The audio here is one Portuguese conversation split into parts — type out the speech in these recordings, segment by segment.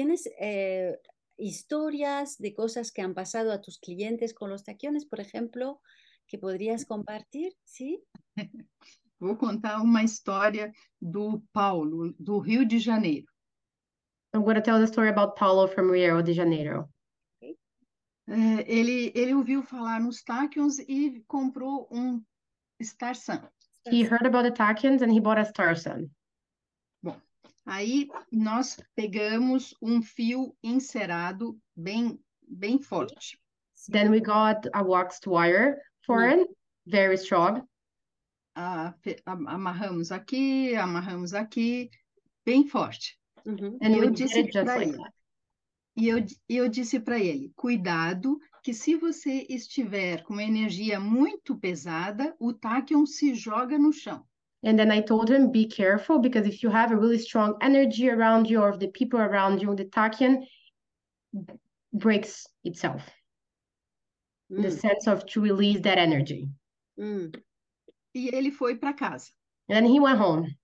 ¿tienes eh, historias de cosas que han pasado a tus clientes con los taquiones, por ejemplo, que podrías compartir? ¿Sí? Vou contar uma história do Paulo, do Rio de Janeiro. I'm going to tell the story about Paulo from Rio de Janeiro. É, ele, ele ouviu falar nos Tachyons e comprou um Star Sun. He heard about the Tachyons and he bought a Star Sun. Aí nós pegamos um fio encerado bem, bem forte. Then we got a waxed wire for it, very strong. Ah, amarramos aqui, amarramos aqui, bem forte. And eu disse like ele. E eu, eu disse para ele: cuidado, que se você estiver com uma energia muito pesada, o tachyon se joga no chão. And then I told him, be careful because if you have a really strong energy around you or the people around you, the tachyon breaks itself in the Mm, sense of to release that energy. mm. E ele foi para casa, And then he went home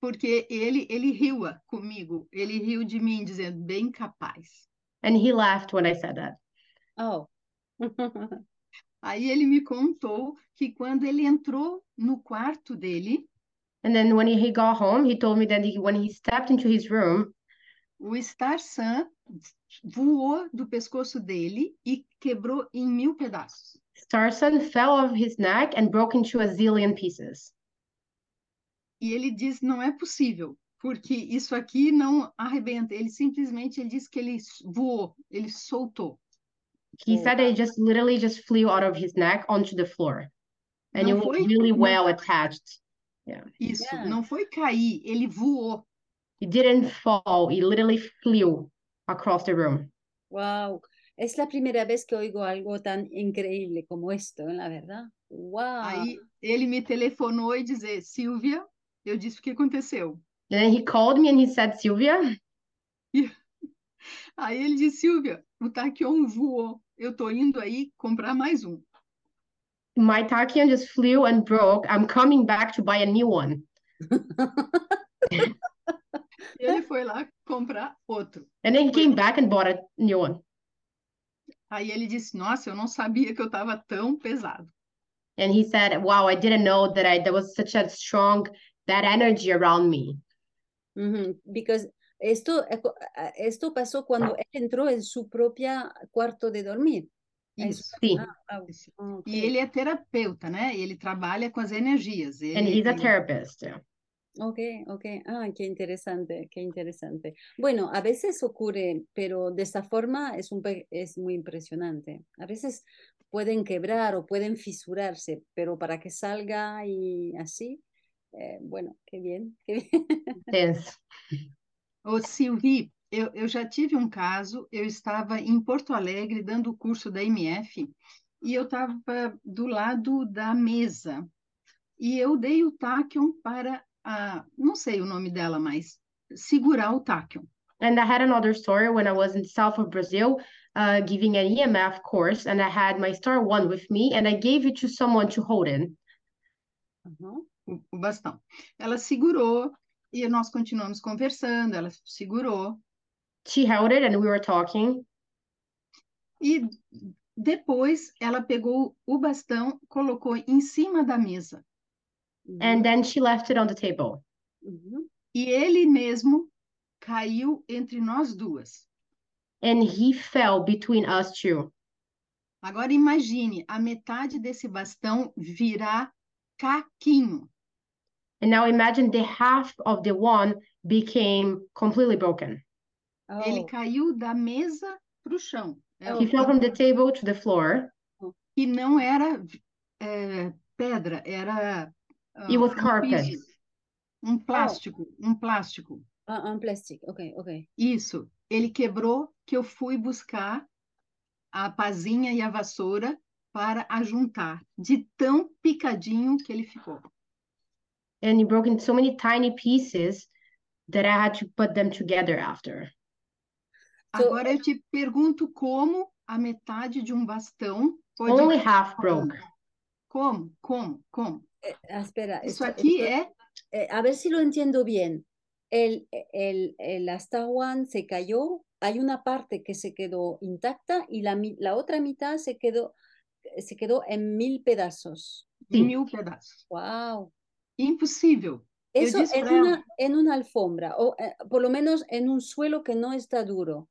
porque ele, ele riu comigo, ele riu de mim, dizendo: bem capaz. and he laughed when I said that. Oh. Aí ele me contou que quando ele entrou no quarto dele, And then when he got home, he told me that he, when he stepped into his room, o Star Sun voou do pescoço dele e quebrou em mil pedaços. Starson fell off his neck and broke into a zillion pieces. E ele diz: não é possível, porque isso aqui não arrebenta. Ele simplesmente ele disse que ele voou, ele soltou. He Oh. said it just literally just flew out of his neck onto the floor. And it was foi- really não- well attached. Isso, Yeah. não foi cair, ele voou. It didn't fall, it literally flew across the room. Wow. Es la primera vez que oigo algo tan increíble como esto, ¿eh? la verdad. Wow. Aí ele me telefonou e dizer: Silvia, eu disse o que aconteceu. And then he called me and he said, Sylvia, Aí ele disse: Silvia, o Tachyon voou. Eu tô indo aí comprar mais um. my tachyon just flew and broke. I'm coming back to buy a new one. Ele foi lá comprar outro. And then he came back and bought a new one. Aí ele disse: Nossa, eu não sabia que eu estava tão pesado. And he said, Wow, I didn't know that I there was such a strong that energy around me. Ujú, Because esto, eh, ah, esto pasó cuando él entró en su propia cuarto de dormir. Isso. Sim. Ah, ok. E ele é terapeuta, né? Ele trabalha com as energias. Ele, And he's a therapist. yeah. Ok, ok. Ah, qué interesante, qué interesante. Bueno, a veces ocurre, pero de esta forma es, un, es muy impresionante. A veces pueden quebrar o pueden fisurarse, pero para que salga y así, eh, bueno, qué bien, qué bien. Yes. Ô, Silvi, eu, eu já tive um caso, eu estava em Porto Alegre dando o curso da MF e eu estava do lado da mesa e eu dei o tachyon para a, não sei o nome dela, mas segurar o tachyon. And I had another story when I was in the south of Brazil, uh, giving an EMF course, and I had my Star One with me, and I gave it to someone to hold it. Ajá. o, o bastão. Ela segurou e nós continuamos conversando, ela segurou She held it, and we were talking. e depois ela pegou o bastão, colocou em cima da mesa And then she left it on the table. Ujú. e ele mesmo caiu entre nós duas. And he fell between us two. Agora imagine a metade desse bastão virar caquinho. And now imagine the half of the one became completely broken. Ele Oh, caiu da mesa para o chão. É, He fell from the table to the floor. E não era é, pedra, era ah, It was um carpet. piso, um plástico, um plástico. ah, un plastic, ok, ok. Isso. Ele quebrou que eu fui buscar a pazinha e a vassoura para ajuntar, de tão picadinho que ele ficou. And he broke into so many tiny pieces that I had to put them together after. So- Agora eu te pergunto como a metade de um bastão pode. Only half broke. Como? Como? Como? Eh, ah, espera, Isso esto- aqui esto- é eh, a ver si lo entiendo bien. el, el, el Astawan se cayó, hay una parte que se quedó intacta y la, la otra mitad se quedó, se quedó en mil pedazos. Em Sim. mil pedaços. ¡Wow! Impossível. Eso en ela, en una alfombra, o eh, por lo menos en un suelo que no está duro.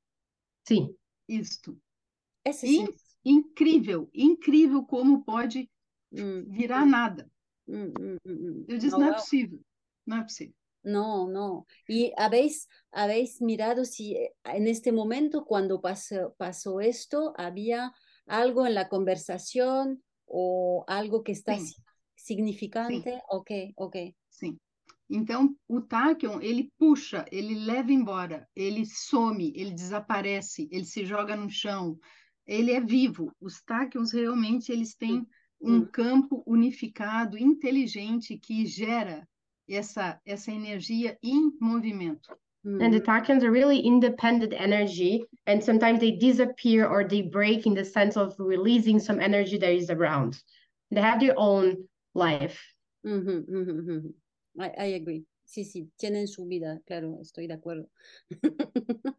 Sim. isto. Ese sí. In- incrível, incrível como pode Mm, virar nada. mm, mm, mm, mm. Eu disse, não é wow. possível, não é possível. No, no. ¿Y habéis, habéis mirado si eh, en este momento, cuando pasó, pasó esto, había algo en la conversación o algo que está Sim. Si- significante? Ok, ok. Sim. Então, o Tachyon, ele puxa, ele leva embora, ele some, ele desaparece, ele se joga no chão, ele é vivo. Os Tachyons realmente eles têm um Hum. campo unificado, inteligente, que gera essa, essa energia em movimento. And the Tachyons are really independent energy, and sometimes they disappear or they break in the sense of releasing some energy that is around. They have their own life. ujú, ujú, ujú. I, I agree. Sí, sí, tienen su vida, claro, estoy de acuerdo.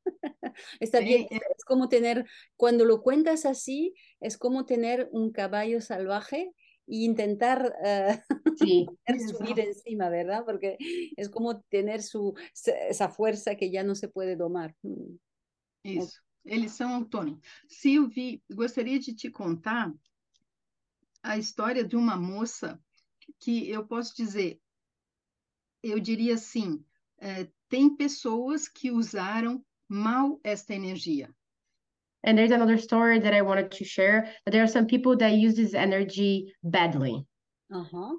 Está bien, É, es, como tener, cuando lo cuentas así, es como tener un caballo salvaje e intentar eh, Sí. subir encima, ¿verdad? Porque es como tener su, esa fuerza que ya no se puede domar. Mm, Isso, eles são autônomos. Silvi, gostaria de te contar a história de uma moça que eu posso dizer, eu diria assim, eh, tem pessoas que usaram mal esta energia. And there's another story that I wanted to share. That there are some people that use this energy badly. Ajá.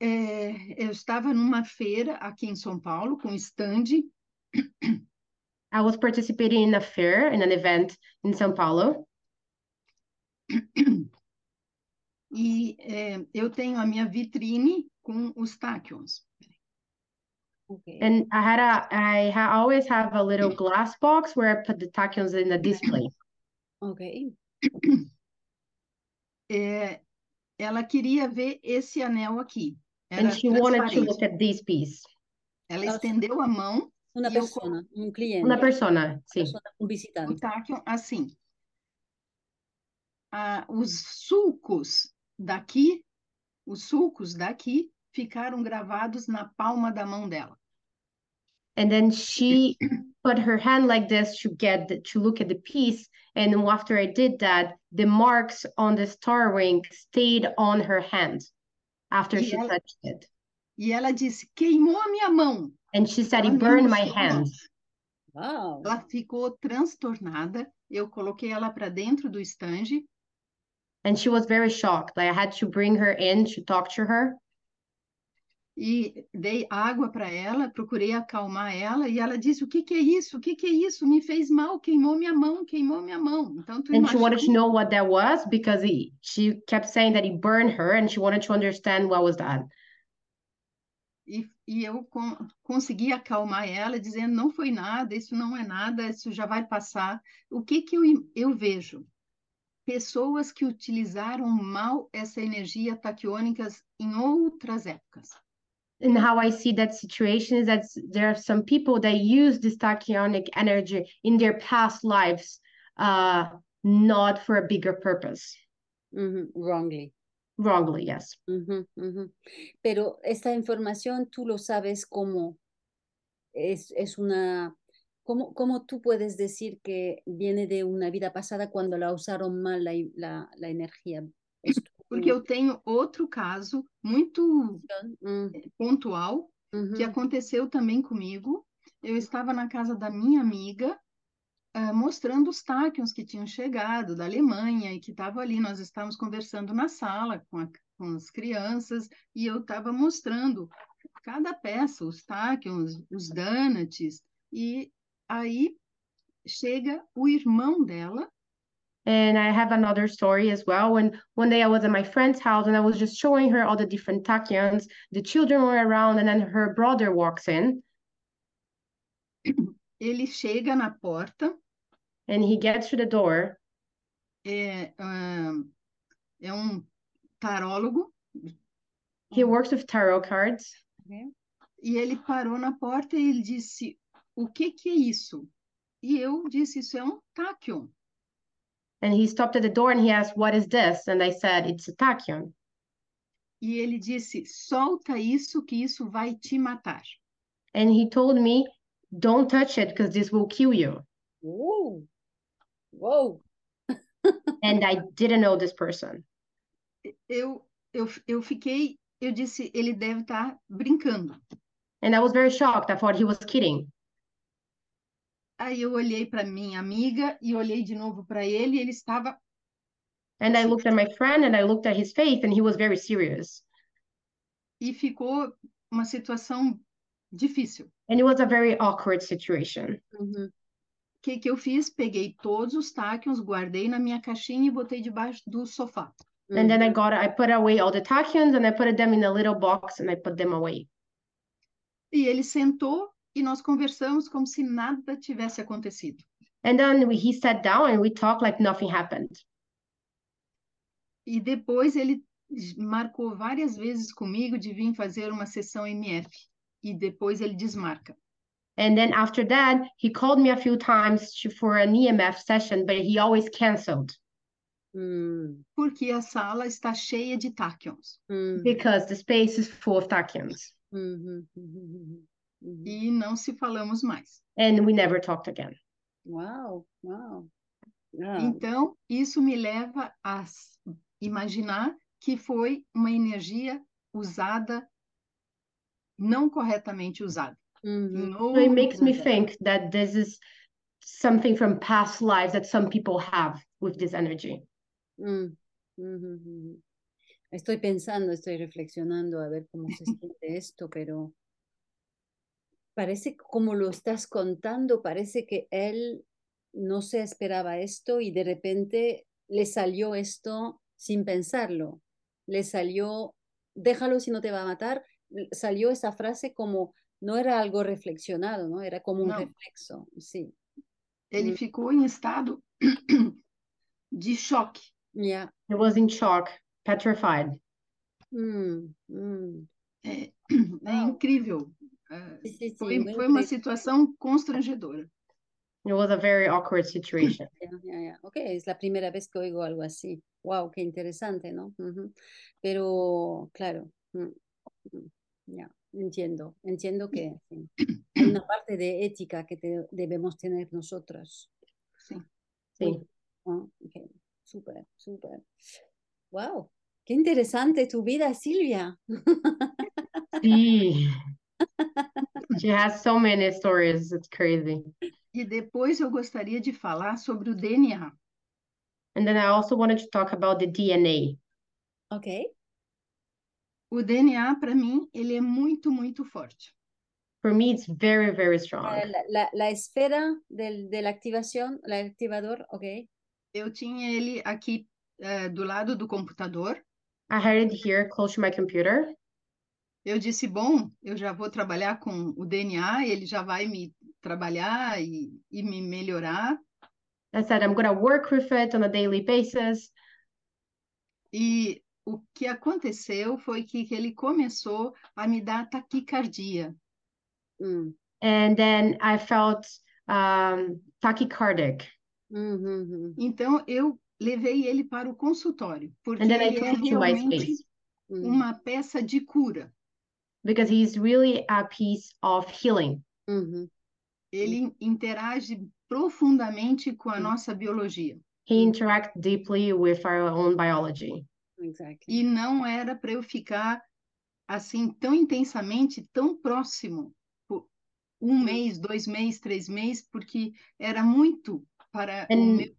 Eh, eu estava numa feira aqui em São Paulo com stand I was participating in a fair, in an event in São Paulo, e eh, eu tenho a minha vitrine com os tachyons. ok. and I had a, I ha always have a little glass box where I put the tachyons in the display. Ok. Eh, ela queria ver esse anel aqui. And Era she wanted to look at this piece. Ela estendeu a mão Y yo persona, un cliente, Una persona, sí. persona, un o visitante. tachyon assim. Ah, os sulcos daqui, os sulcos daqui ficaram gravados na palma da mão dela. And then she put her hand like this to get the, to look at the piece. And then after I did that, the marks on the star ring stayed on her hand after E she ela- touched it. E ela disse: queimou a minha mão. And she said, Ela it burned my hand. mão. Wow. Ela ficou transtornada. Eu coloquei ela para dentro do estande And she was very shocked. Like I had to bring her in to talk to her. e dei água para ela, procurei acalmar ela e ela disse: o que que é isso? O que que é isso? Me fez mal, queimou minha mão, queimou minha mão. Então tu And she wanted to imagina know what that was because he, she kept saying that it burned her and she wanted to understand what was that. E, e eu con- consegui acalmar ela, dizendo: não foi nada, isso não é nada, isso já vai passar. O que que eu, eu vejo? Pessoas que utilizaram mal essa energia taquiônicas em outras épocas. And how I see that situation is that there are some people that use this tachyonic energy in their past lives, uh, not for a bigger purpose. Ujú, Wrongly. Wrongly, yes. Ujú, ujú. Pero esta información tú lo sabes cómo es, es una, ¿cómo, cómo tú puedes decir que viene de una vida pasada cuando la usaron mal la, la, la energía? ¿Es tu Porque eu tenho outro caso muito? Mm, pontual que aconteceu também comigo. Eu estava na casa da minha amiga, ah, mostrando os táquions que tinham chegado da Alemanha e que estavam ali. Nós estávamos conversando na sala com, a- com as crianças e eu estava mostrando cada peça, os táquions, os donuts. E aí chega o irmão dela. And I have another story as well. When one day I was at my friend's house and I was just showing her all the different tachyons, the children were around, and then her brother walks in. Ele chega na porta, and he gets to the door. É, ah, é um tarólogo, He works with tarot cards. E ele parou na porta e ele disse: O que que é isso? E eu disse: Isso é um tachyon. And he stopped at the door and he asked, What is this? And I said, It's a tachyon. E ele disse: Solta isso, que isso vai te matar. And he told me, Don't touch it because this will kill you. Uh, wow. And I didn't know this person. Eu, eu, eu fiquei, eu disse: Ele deve estar brincando. And I was very shocked. I thought he was kidding. Aí eu olhei para minha amiga e olhei de novo para ele e ele estava And I looked at my friend and I looked at his face and he was very serious. e ficou uma situação difícil. And it was a very awkward situation. Uhum. O que que eu fiz? Peguei todos os tachyons, guardei na minha caixinha e botei debaixo do sofá. And then I got I put away all the tachyons and I put them in a little box and I put them away. E ele sentou e nós conversamos como se nada tivesse acontecido. And then we, he sat down and we talked like nothing happened. E depois ele marcou várias vezes comigo de vir fazer uma sessão MF. E depois ele desmarca. And then after that, he called me a few times to, for an EMF session, but he always canceled Mm, Porque a sala está cheia de tachyons. mm, because the space is full of tachyons. mhm, mhm, mhm. E não se falamos mais. And we never talked again. Wow, wow. Ah, Então, isso me leva a imaginar que foi uma energia usada, não corretamente usada. mhm, Em So it makes me think that this is something from past lives that some people have with this energy. mm, mhm. Estoy pensando, estoy reflexionando a ver cómo se siente esto, pero parece como lo estás contando, parece que él no se esperaba esto y de repente le salió esto sin pensarlo. Le salió, déjalo si no te va a matar. Salió esa frase como no era algo reflexionado, ¿no? Era como un reflexo, sí. Ele Hum. ficou em estado de choque. Ya. He was in shock, petrified. Mm, mm. É, é Uau. incrível. Sí, sí, sí, Foi, foi uma increíble. situação constrangedora. It was a very awkward situation. Ya, ya, ya. Ok, es la primera vez que oigo algo así. Wow, qué interesante, ¿no? Ujú. Pero, claro, mm, mm, ya, entiendo, entiendo que sí, hay una parte de ética que te- debemos tener nosotros. Sim. Sí. Muy- ah, ok, súper, súper. Wow, qué interesante tu vida, Silvia. Sí. She has so many stories. It's crazy. E depois eu gostaria de falar sobre o DNA. And then I also wanted to talk about the DNA. Ok, O DNA, para mim, ele é muito, muito forte. For me, it's very, very strong. La, la- la esfera del, de la activación, el activador, ok. Eu tinha ele aqui eh, do lado do computador. I had it here close to my computer. Eu disse, bom, eu já vou trabalhar com o DNA, ele já vai me trabalhar e, e me melhorar. I said, I'm going to work with it on a daily basis. E o que aconteceu foi que, ele começou a me dar taquicardia. Mm, And then I felt um, tachycardic. mhm, mhm, Então, eu levei ele para o consultório, porque And then I ele took é him to my realmente space mm, uma peça de cura. Because he's really a piece of healing. mhm. Ele interage profundamente com a nossa biologia. He interacts deeply with our own biology. Exactly. E não era para eu ficar assim tão intensamente, tão próximo, por um mês, dois meses, três meses, porque era muito para o And meu.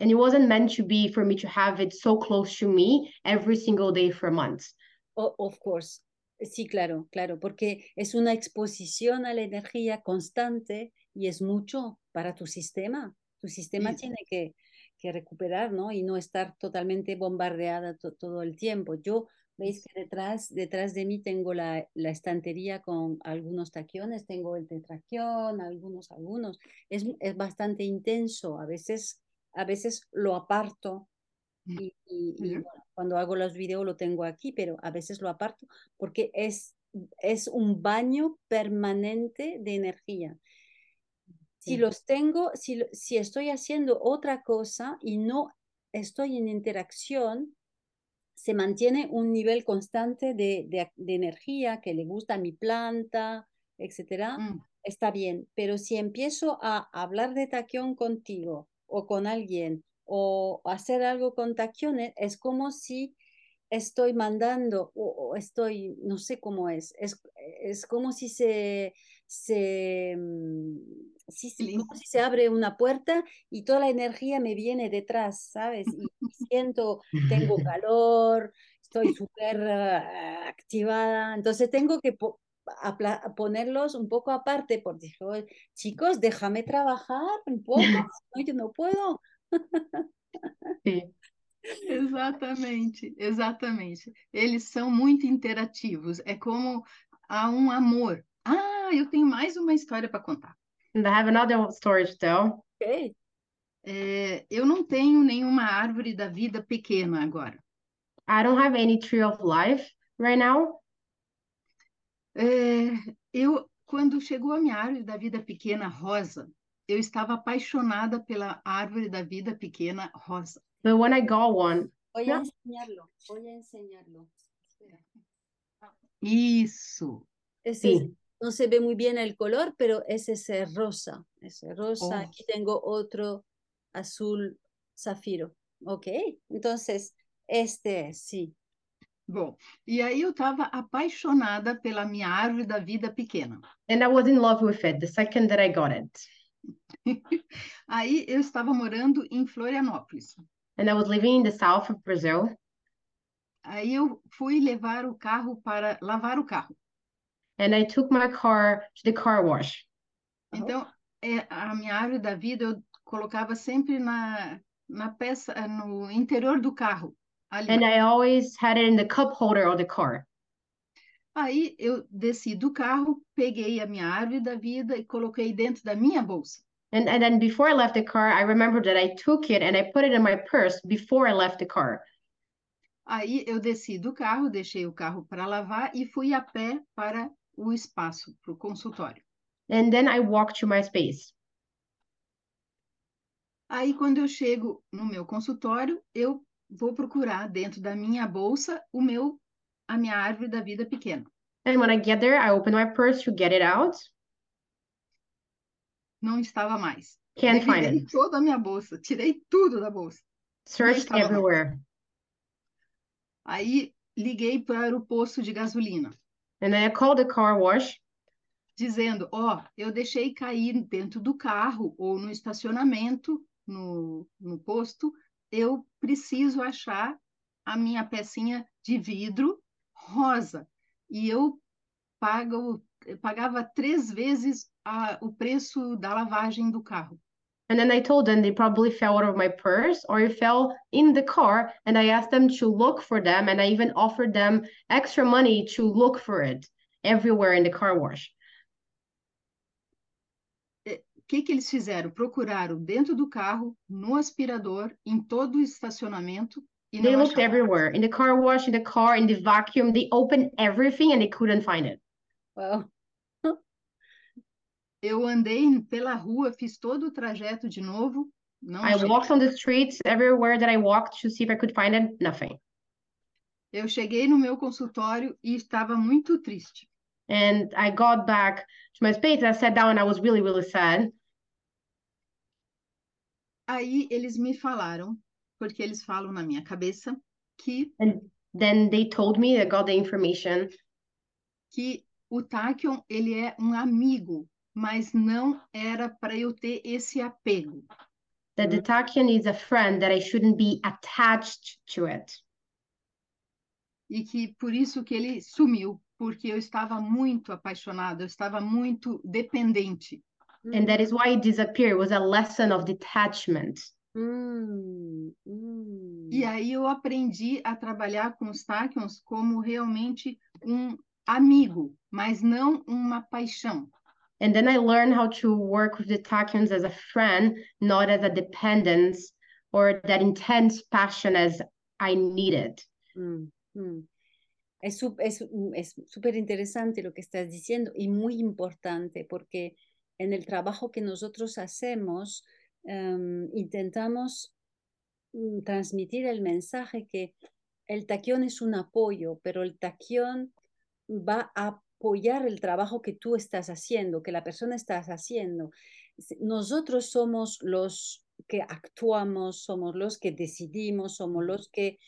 and it wasn't meant to be for me to have it so close to me every single day for months. O- of course. Sí, claro, claro, porque es una exposición a la energía constante y es mucho para tu sistema. Tu sistema tiene que, que recuperar, ¿no? Y no estar totalmente bombardeada to- todo el tiempo. Yo, veis que detrás, detrás de mí tengo la, la estantería con algunos taquiones, tengo el tetraquión, algunos, algunos. Es, es bastante intenso. A veces, a veces lo aparto y, y- y, bueno, cuando hago los videos lo tengo aquí, pero a veces lo aparto porque es es un baño permanente de energía. Si Sí. los tengo, si, si estoy haciendo otra cosa y no estoy en interacción, se mantiene un nivel constante de, de de energía que le gusta a mi planta, etcétera. Hum, está bien, pero si empiezo a hablar de taquión contigo o con alguien o hacer algo con taquiones, es como si estoy mandando o, o estoy, no sé cómo es, es, es como si se, se, mm, si se- Lindo. como si se abre una puerta y toda la energía me viene detrás, ¿sabes? Y, y siento, tengo calor, estoy súper ah, activada, entonces tengo que po- ponerlos un poco aparte porque digo, chicos, déjame trabajar un poco, no, yo no puedo. Exatamente, exatamente. Eles são muito interativos. É como há um amor. Ah, eu tenho mais uma história para contar. And I have another story to tell. Ok. É, eu não tenho nenhuma árvore da vida pequena agora. I don't have any tree of life right now. É, eu, quando chegou a minha árvore da vida pequena rosa, eu estava apaixonada pela árvore da vida pequena rosa. But when I got one, Voy a enseñarlo, voy a enseñarlo. Isso. Ese Sí. no se ve muy bien el color, pero es ese rosa, ese rosa. Oh. Aquí tengo otro azul zafiro. Ok, entonces este es, sí. Bom, e aí eu estava apaixonada pela minha árvore da vida pequena. and I was in love with it the second that I got it. Aí eu estava morando em Florianópolis. And I was living in the south of Brazil. Aí eu fui levar o carro para lavar o carro. And I took my car to the car wash. Então, é, a minha árvore da vida eu colocava sempre na, na peça, no interior do carro. Ali. And I always had it in the cup holder of the car. Aí eu desci do carro, peguei a minha árvore da vida e coloquei dentro da minha bolsa. And, and then before I left the car, I remembered that I took it and I put it in my purse before I left the car. Aí eu desci do carro, deixei o carro para lavar e fui a pé para o espaço, para o consultório. And then I walked to my space. Aí, quando eu chego no meu consultório, eu vou procurar dentro da minha bolsa o meu, a minha árvore da vida pequena. And when I get there, I open my purse to get it out. Não estava mais. Can't find Revirei it. toda a minha bolsa, tirei tudo da bolsa. Searched estava mais. everywhere. Aí liguei para o posto de gasolina, And then I called the car wash dizendo: Ó, eu deixei cair dentro do carro ou no estacionamento, no, no posto, eu preciso achar a minha pecinha de vidro rosa. E eu pago, eu pagava três vezes a, o preço da lavagem do carro. And then I told them they probably fell out of my purse or it fell in the car. And I asked them to look for them. And I even offered them extra money to look for it everywhere in the car wash. O que, que eles fizeram? Procuraram dentro do carro, no aspirador, em todo o estacionamento e They looked acharam. everywhere in the car wash, in the car, in the vacuum. They opened everything and they couldn't find it. Wow. Eu andei pela rua, fiz todo o trajeto de novo, não I walked on the streets everywhere that I walked to see if I could find it. Nothing. Eu cheguei no meu consultório e estava muito triste. And I got back to my space and I sat down and I was really, really sad. Aí eles me falaram, porque eles falam na minha cabeça, que, Then they told me, I got the information que o Tachyon, ele é um amigo, mas não era para eu ter esse apego. that the Tachyon is a friend that I shouldn't be attached to it. E que por isso que ele sumiu, porque eu estava muito apaixonada, eu estava muito dependente. And that is why it disappeared. It was a lesson of detachment. Mm, mm. E aí eu aprendi a trabalhar com os Tachyons como realmente um amigo, mas não uma paixão. And then I learned how to work with the Tachyons as a friend, not as a dependence or that intense passion as I needed. Mm, mm. Es súper interesante lo que estás diciendo y muy importante porque en el trabajo que nosotros hacemos em, intentamos mm, transmitir el mensaje que el taquión es un apoyo, pero el taquión va a apoyar el trabajo que tú estás haciendo, que la persona está haciendo. Nosotros somos los que actuamos, somos los que decidimos, somos los que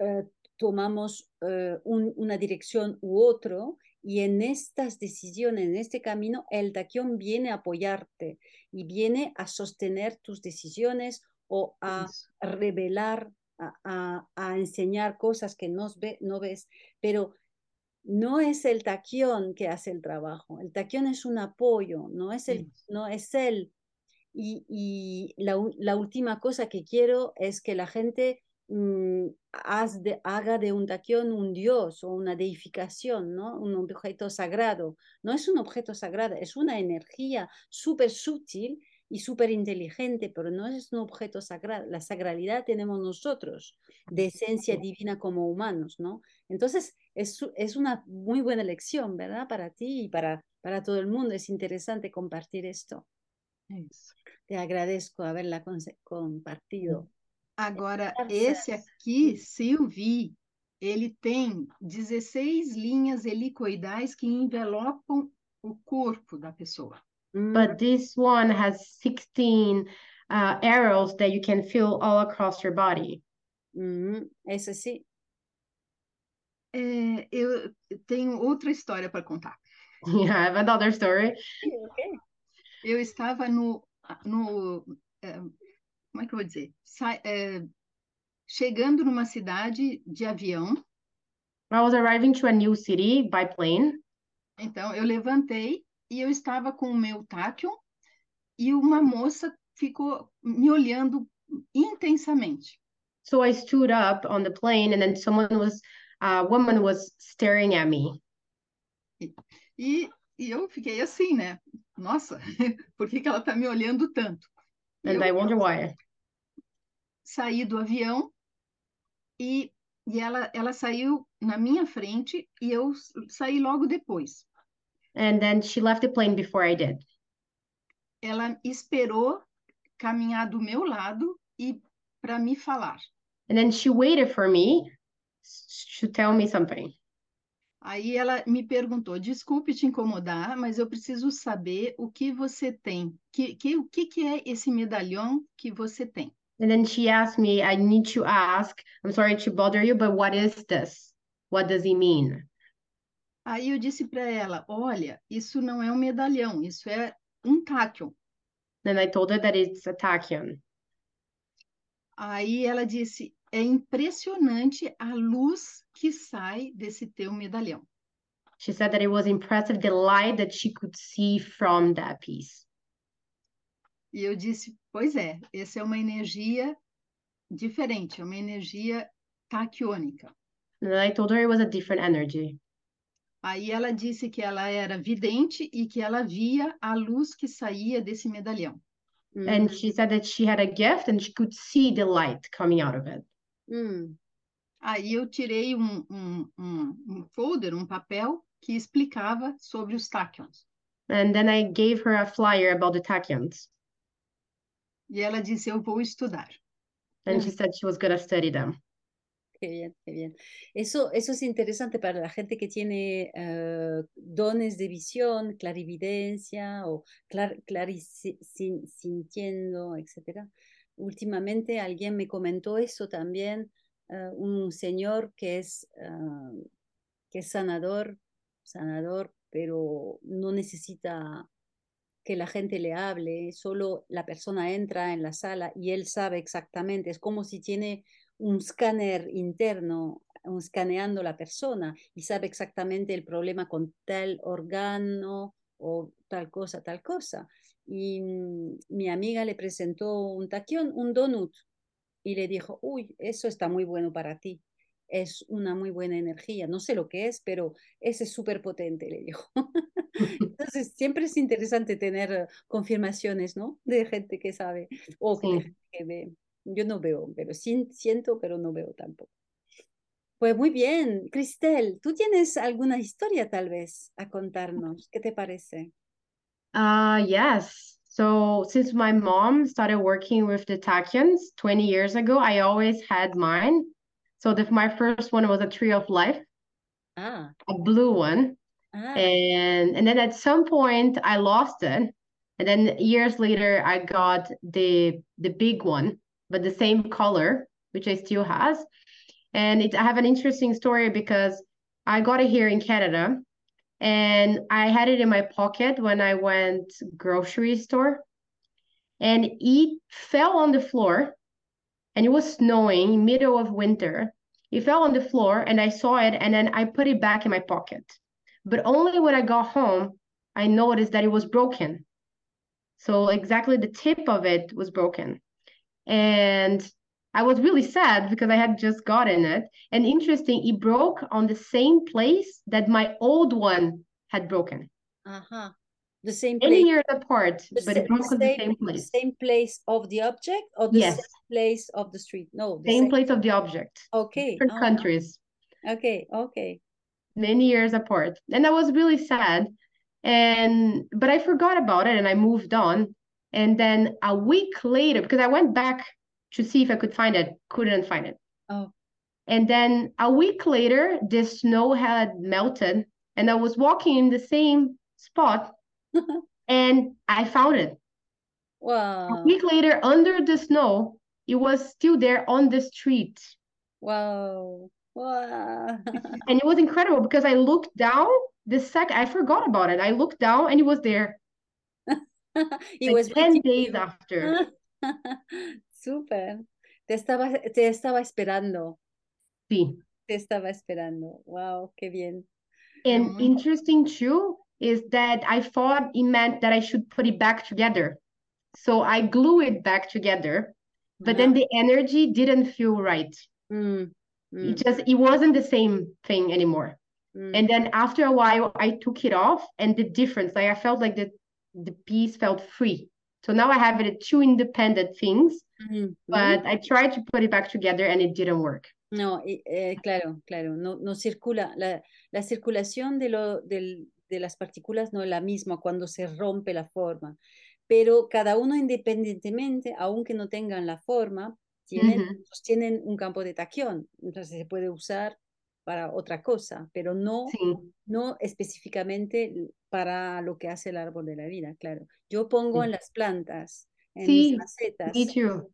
eh, tomamos eh, una dirección u otro y en estas decisiones, en este camino, el taquión viene a apoyarte y viene a sostener tus decisiones o a revelar, a, enseñar cosas que no, ve, no ves, pero no es el taquión que hace el trabajo, el taquión es un apoyo, no es, el, no es él. Y, la, la última cosa que quiero es que la gente Mm, haga de un taquión un dios o una deificación, ¿no? Un objeto sagrado. No es un objeto sagrado, es una energía súper sutil y súper inteligente, pero no es un objeto sagrado. La sagralidad tenemos nosotros, de esencia divina como humanos, ¿no? Entonces, es, es una muy buena lección, ¿verdad? Para ti y para, para todo el mundo. Es interesante compartir esto. Te agradezco haberla compartido. Agora, esse aqui, Sylvie, ele tem 16 linhas helicoidais que envelopam o corpo da pessoa. But this one has 16 uh, arrows that you can feel all across your body. Uhum. Esse sim. É, eu tenho outra história para contar. I have another story. Okay. Eu estava no, no como é que eu vou dizer? Sa é, chegando numa cidade de avião. I was arriving to a new city by plane. Então, eu levantei e eu estava com o meu tachyon e uma moça ficou me olhando intensamente. So I stood up on the plane and then someone was, a woman was staring at me. E, e eu fiquei assim, né? Nossa, por que, que ela está me olhando tanto? And eu, I wonder why. Saí do avião e, e ela, ela saiu na minha frente e eu saí logo depois. And then she left the plane before I did. Ela esperou caminhar do meu lado e para me falar. And then she waited for me to tell me something. Aí ela me perguntou: desculpe te incomodar, mas eu preciso saber o que você tem. Que, que, o que, que é esse medalhão que você tem? And then she asked me, I need to ask, I'm sorry to bother you, but what is this? What does it mean? Aí eu disse para ela: olha, isso não é um medalhão, isso é um tachyon. Then I told her that it's a tachyon. Aí ela disse: é impressionante a luz que sai desse teu medalhão. She said that it was impressive the light that she could see from that piece. E eu disse, pois é, essa é uma energia diferente, é uma energia taquiônica. And I told her it was a different energy. Aí ela disse que ela era vidente e que ela via a luz que saía desse medalhão. And she said that she had a gift and she could see the light coming out of it. Hum. Aí eu tirei um, um, um, um folder, um papel, que explicava sobre os tachyons. And then I gave her a flyer about the tachyons. E ela disse, eu vou estudar. And she said she was going to study them. Qué bien, qué bien. Eso, eso es interesante para la gente que tiene uh, dones de visión, clarividencia o clar, clarisintiendo, etc. Últimamente alguien me comentó eso también, uh, un señor que es, uh, que es sanador, sanador, pero no necesita que la gente le hable, solo la persona entra en la sala y él sabe exactamente, es como si tiene un escáner interno un, escaneando la persona y sabe exactamente el problema con tal órgano o tal cosa, tal cosa. Y mm, mi amiga le presentó un taquión, un donut, y le dijo, uy, eso está muy bueno para ti. Es una muy buena energía. No sé lo que es, pero ese es súper potente, le dijo. Entonces, siempre es interesante tener confirmaciones, ¿no? De gente que sabe o que, Sí. que ve. Yo no veo, pero sí siento, pero no veo tampoco. Pues muy bien, Cristel, ¿tú tienes alguna historia tal vez a contarnos? ¿Qué te parece? Uh, yes. So since my mom started working with the Takians 20 years ago, I always had mine. So the, my first one was a tree of life, Ah, a blue one. ah, And and then at some point I lost it. And then years later I got the the big one, but the same color, which I still has. And it I have an interesting story because I got it here in Canada and I had it in my pocket when I went grocery store. And it fell on the floor and it was snowing middle of winter. It fell on the floor and i saw it and then i put it back in my pocket. But only when i got home i noticed that it was broken. So exactly the tip of it was broken. And i was really sad because i had just gotten it. And interesting it broke on the same place that my old one had broken. Ajá. The same many place, years apart the but sa- it broke on the same place. same place of the object or the Yes. same place of the street? No, the same place of the object. Okay, different ah, countries. Okay, okay. many years apart. And i was really sad. And but i forgot about it and i moved on. And then a week later because i went back to see if i could find it couldn't find it Oh. and then a week later the snow had melted and i was walking in the same spot and i found it Wow. a week later under the snow it was still there on the street wow, wow. and it was incredible because I looked down the sec I forgot about it. I looked down and it was there It like was 10 days you. after. Súper. Te estaba, te estaba esperando, Sí. te estaba esperando. Wow, qué bien. And muy- interesting too is that I thought it meant that I should put it back together. So I glue it back together, but then the energy didn't feel right. Mm, mm, It just it wasn't the same thing anymore. mm. And then after a while I took it off and the difference, like I felt like the the piece felt free. So now I have it two independent things, Mm, but I tried to put it back together and it didn't work. No, y- eh, claro, claro, no, no circula, la, la circulación de, lo, del- de las partículas no es la misma cuando se rompe la forma, pero cada uno independientemente, aunque no tengan la forma, tienen, Ujú. sostienen un campo de tacción, entonces se puede usar para otra cosa, pero no, Sí. no específicamente para lo que hace el árbol de la vida, claro. Yo pongo Sí. en las plantas, en Sí, mis macetas, Me too.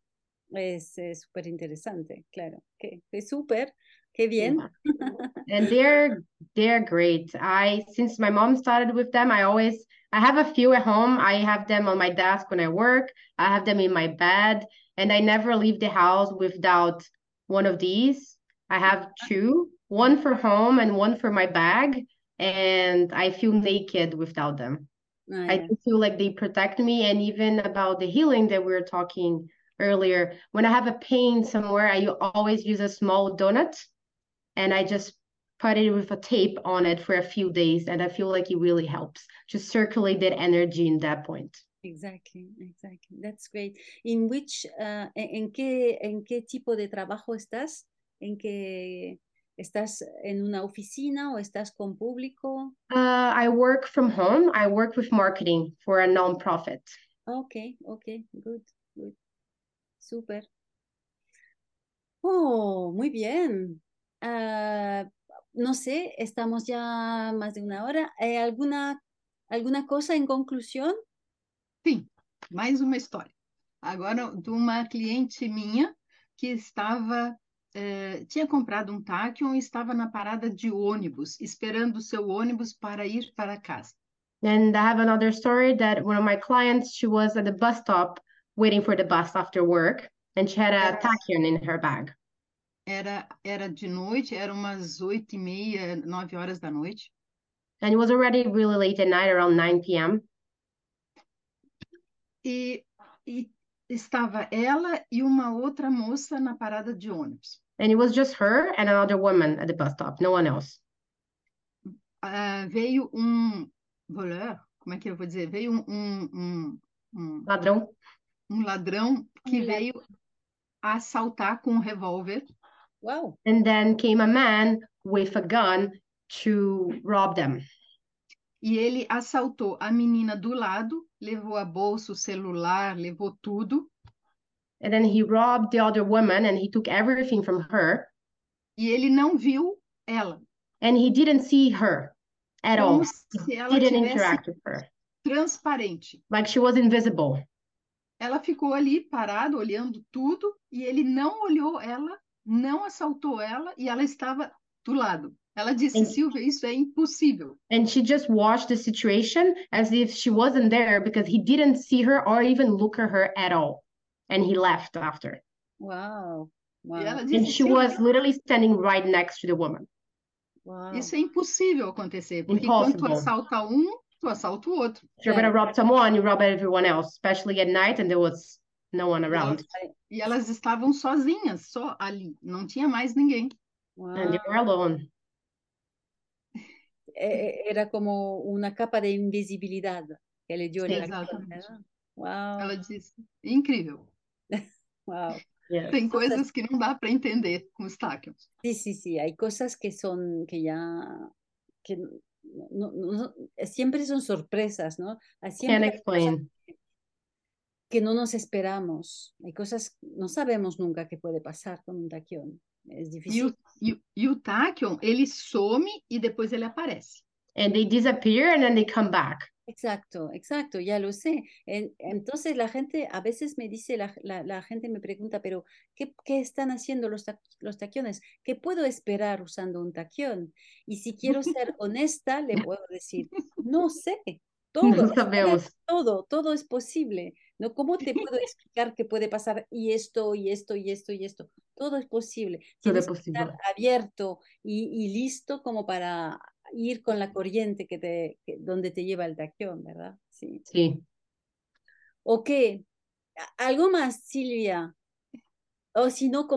es súper interesante, claro, que es súper, qué bien. and they're they're great. I since my mom started with them, I always I have a few at home. I have them on my desk when I work. I have them in my bed, and I never leave the house without one of these. I have ah. two, one for home and one for my bag, and I feel naked without them. Ah, I feel like they protect me, and even about the healing that we were talking earlier. When I have a pain somewhere, I always use a small donut, and I just put it with a tape on it for a few days, and I feel like it really helps to circulate that energy in that point. Exactly, exactly. That's great. In which, uh, en, en qué, en qué tipo de trabajo estás? ¿En qué estás en una oficina o estás con público? Uh, I work from home. I work with marketing for a nonprofit. Ok, ok, good, good. Súper. Oh, muy bien. Ah, no sé, estamos ya más de una hora. Eh, ¿alguna, alguna cosa en conclusión? Sim, mais uma história. Agora, de uma cliente minha que estava, eh, tinha comprado um Tachyon e estava na parada de ônibus, esperando o seu ônibus para ir para casa. And I have another story that one of my clients, she was at the bus stop waiting for the bus after work, and she had a tachyon in her bag. Era, era de noite, era umas oito e meia, nove horas da noite. And it was already really late at night, around 9 p.m. E, e estava ela e uma outra moça na parada de ônibus. And it was just her and another woman at the bus stop, no one else. Ah, veio um voleur, como é que eu vou dizer? Veio um, um, um, um, Ladrão. um ladrão que Um ladrão. veio assaltar com um revólver Wow. And then came a man with a gun to rob them. E ele assaltou a menina do lado, levou a bolsa, o celular, levou tudo. And then he robbed the other woman and he took everything from her. E ele não viu ela. And he didn't see her at all. Como se ela Didn't interact with her. transparente. Like she was invisible. Ela ficou ali parada, olhando tudo, e ele não olhou ela, não assaltou ela, e ela estava do lado. Ela disse, And- Silvia, isso é impossível. And she just watched the situation as if she wasn't there because he didn't see her or even look at her at all. And he left after. Wow. Wow. E ela And disse, she "Silvia, was literally standing right next to the woman. wow. isso é impossível acontecer, porque quando tu Impossible. assalta um, tu assalta o outro. If you're gonna rob someone, you rob everyone else, especially at night and there was no one around. E elas estavam sozinhas, só ali, não tinha mais ninguém. And they Wow. were alone. Eh, eh, era como una capa de invisibilidad que le dio Exatamente. La cara, Uau. Ela disse, incrível. Uau. Yes. Tem coisas que não dá para entender com os tacos. Sim, sim, sim. Há coisas que são que já que no, no, sempre são surpresas, não? Explain. que não nos esperamos. Há coisas não sabemos nunca que pode passar com um taquion. Es E difícil. o, e, o- e o táquion, ele some e depois ele aparece. And they disappear and then they come back. Exacto, exacto, ya lo sé. En- entonces la gente, a veces me dice, la, la- la gente me pregunta, pero ¿qué, qué están haciendo los, ta- los taquiones? ¿Qué puedo esperar usando un taquión? Y si quiero ser honesta, le puedo decir, no sé, todo, No sabemos. todo, todo es posible, ¿no? ¿Cómo te puedo explicar qué puede pasar y esto, y esto, y esto, y esto? Todo es posible. Todo es Tienes que estar posible. abierto y, y listo como para ir con la corriente que te, que- donde te lleva el taquión, ¿verdad? Sí. Sí. Ok, algo más, Silvia. O si no,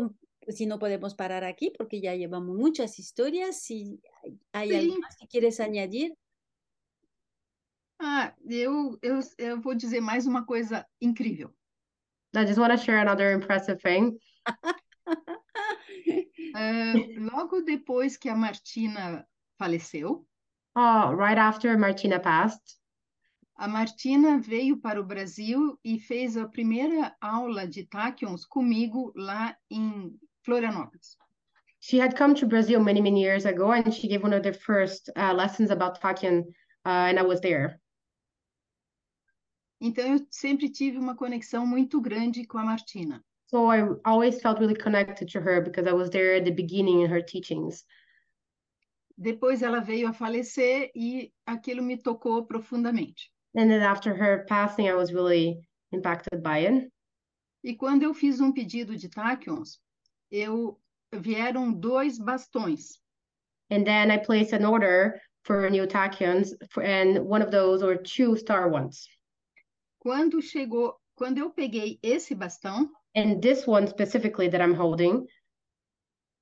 si no podemos parar aquí porque ya llevamos muchas historias. Si hay- hay algo más que quieres añadir. Ah, eu, eu, eu vou dizer mais uma coisa incrível. I just want to share another impressive thing. Ah, logo depois que a Martina faleceu, Oh, right after Martina passed, a Martina veio para o Brasil e fez a primeira aula de táquions comigo lá em Florianópolis. she had come to Brazil many, many years ago and she gave one of the first uh, lessons about Tachyon, uh, and I was there. Então eu sempre tive uma conexão muito grande com a Martina. So I always felt really connected to her because I was there at the beginning in her teachings. Depois ela veio a falecer e aquilo me tocou profundamente. And then after her passing, I was really impacted by it. E quando eu fiz um pedido de táquions, eu vieram dois bastões. And then I placed an order for new tachyons, for, and one of those or two star ones. Quando chegou, quando eu peguei esse bastão, And this one specifically that I'm holding,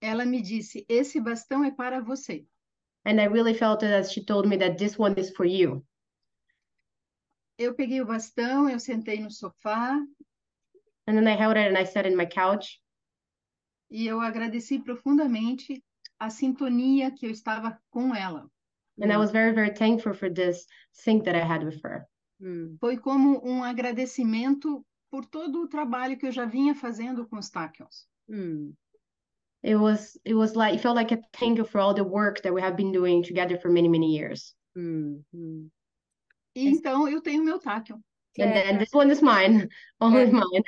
ela me disse: "Esse bastão é para você". and I really felt it as she told me that this one is for you. Eu peguei o bastão, eu sentei no sofá And then I held it and I sat in my couch e eu agradeci profundamente a sintonia que eu estava com ela. and I was very, very thankful for this sync that I had with her. Mm, Foi como um agradecimento por todo o trabalho que eu já vinha fazendo com os táquions. mm, It was it was like it felt like a thank you for all the work that we have been doing together for many, many years. mm, mm. E então eu tenho meu táquion. And Claro. then this one is mine, only Claro. mine.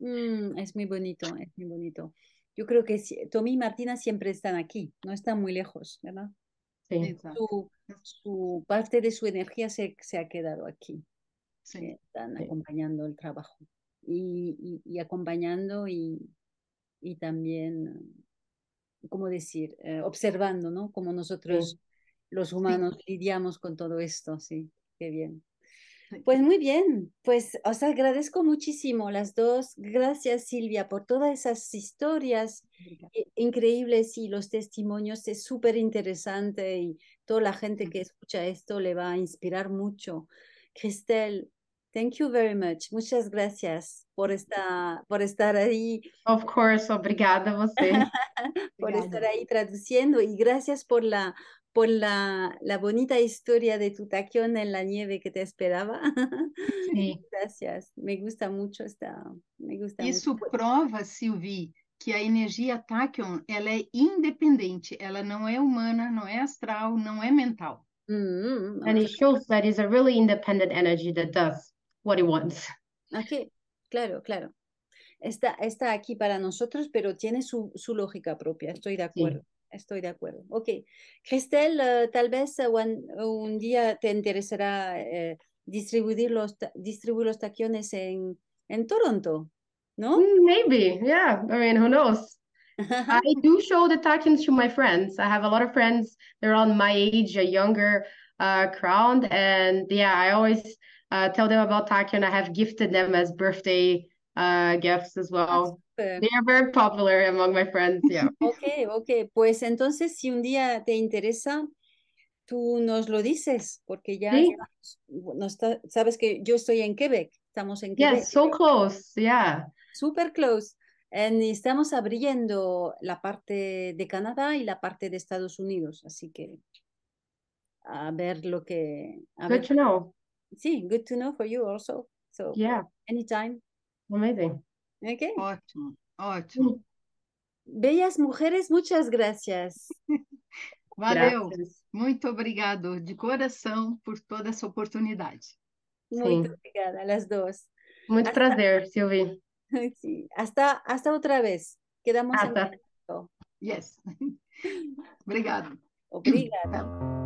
Mm, es muy bonito, es muy bonito. Yo creo que si- Tommy y Martina siempre están aquí, no están muy lejos, ¿verdad? Sí. Su, su parte de su energía se, se ha quedado aquí, que están Sí. acompañando el trabajo y, y- y acompañando y, y también, ¿cómo decir? Eh, observando, ¿no? Como nosotros los humanos lidiamos con todo esto, sí, qué bien. Pues muy bien, pues os agradezco muchísimo las dos. Gracias Silvia por todas esas historias increíbles y los testimonios. Es súper interesante y toda la gente que escucha esto le va a inspirar mucho. Cristel, Thank you very much. Muchas gracias por, esta, por estar ahí, Of course, obrigada a você. por estar ahí traduciendo y gracias por la, por la, la bonita historia de tu taquión en la nieve que te esperaba. Sim. Gracias. Me gusta mucho esta, me gusta Isso mucho. prova, Sylvie, que a energia tachyon, ela é independente, ela não é humana, não é astral, não é mental. Mm, And ok. it shows that it's a really independent energy that does what it wants. Ok, claro, claro. Está, está aquí para nosotros, pero tiene su, su lógica propia. Estoy de acuerdo. Estoy de acuerdo. Ok. Cristel, eh, tal vez eh, un, un día te interesará eh, distribuir los, distribuir los taquiones en, en Toronto, ¿no? Mm, Maybe, yeah. I mean, who knows? I do show the tachyons to my friends. I have a lot of friends. They're on my age, a younger uh, crowd, and yeah, I always uh, tell them about tachyon. I have gifted them as birthday uh, gifts as well. Súper. They are very popular among my friends. Yeah. Ok, ok. Pues entonces, si un día te interesa, tú nos lo dices, porque ya Sí. sabes que yo estoy en Quebec, estamos en Quebec. Yes, so close. Yeah. super close. And estamos abriendo la parte de Canadá y la parte de Estados Unidos, así que a ver lo que... A Good ver, to know. sí, good to know for you also. So, Yeah, anytime. Amazing. Okay. Ótimo, ótimo. Bellas mujeres, muchas gracias. Valeu. Graças. Muito obrigado de coração por toda essa oportunidade. Muy Sí. obrigada, las dos. Muito Hasta- prazer, Sylvie. Sí, hasta, hasta otra vez. Quedamos Hasta. Yes. Obrigado. Obrigada.